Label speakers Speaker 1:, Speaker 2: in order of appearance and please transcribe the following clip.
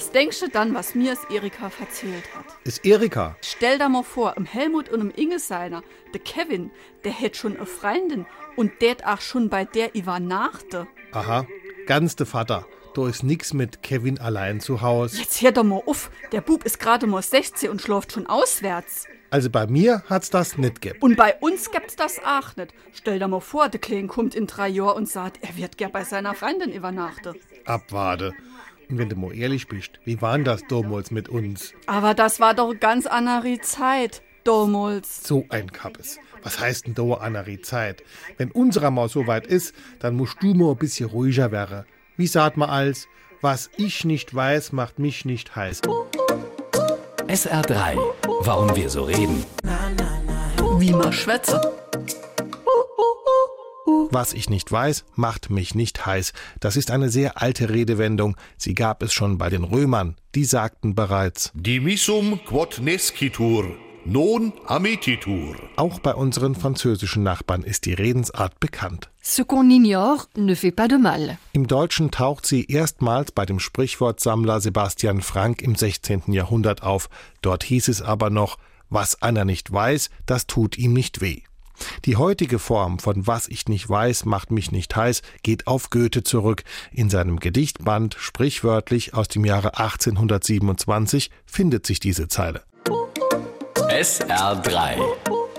Speaker 1: Was denkst du dann, was mir es Erika erzählt hat?
Speaker 2: Ist Erika?
Speaker 1: Stell dir mal vor, im Helmut und im Inge seiner, der Kevin, der hätt schon eine Freundin und der auch schon bei der übernachte.
Speaker 2: Aha, ganz de Vater. Da ist nix mit Kevin allein zu Haus.
Speaker 1: Jetzt hör doch mal auf, der Bub ist gerade mal 16 und schläft schon auswärts.
Speaker 2: Also bei mir hat's das nicht gegeben.
Speaker 1: Und bei uns gibt's das auch nicht. Stell dir mal vor, der Klein kommt in drei Jahren und sagt, er wird gern bei seiner Freundin übernachten.
Speaker 2: Abwarte. Und wenn du mal ehrlich bist, wie waren das damals mit uns?
Speaker 1: Aber das war doch ganz andere Zeit, damals.
Speaker 2: So ein Kappes. Was heißt denn da andere Zeit? Wenn unserer mal so weit ist, dann musst du mal ein bisschen ruhiger werden. Wie sagt man als, was ich nicht weiß, macht mich nicht heiß.
Speaker 3: SR3. Warum wir so reden.
Speaker 1: Wie man schwätze.
Speaker 2: Was ich nicht weiß, macht mich nicht heiß. Das ist eine sehr alte Redewendung. Sie gab es schon bei den Römern. Die sagten bereits.
Speaker 4: Dimissum quod nescitur, non amititur.
Speaker 2: Auch bei unseren französischen Nachbarn ist die Redensart bekannt.
Speaker 5: Ce qu'on ignore ne fait pas de mal.
Speaker 2: Im Deutschen taucht sie erstmals bei dem Sprichwortsammler Sebastian Frank im 16. Jahrhundert auf. Dort hieß es aber noch, was einer nicht weiß, das tut ihm nicht weh. Die heutige Form von Was ich nicht weiß, macht mich nicht heiß geht auf Goethe zurück. In seinem Gedichtband sprichwörtlich aus dem Jahre 1827 findet sich diese Zeile.
Speaker 3: SR3.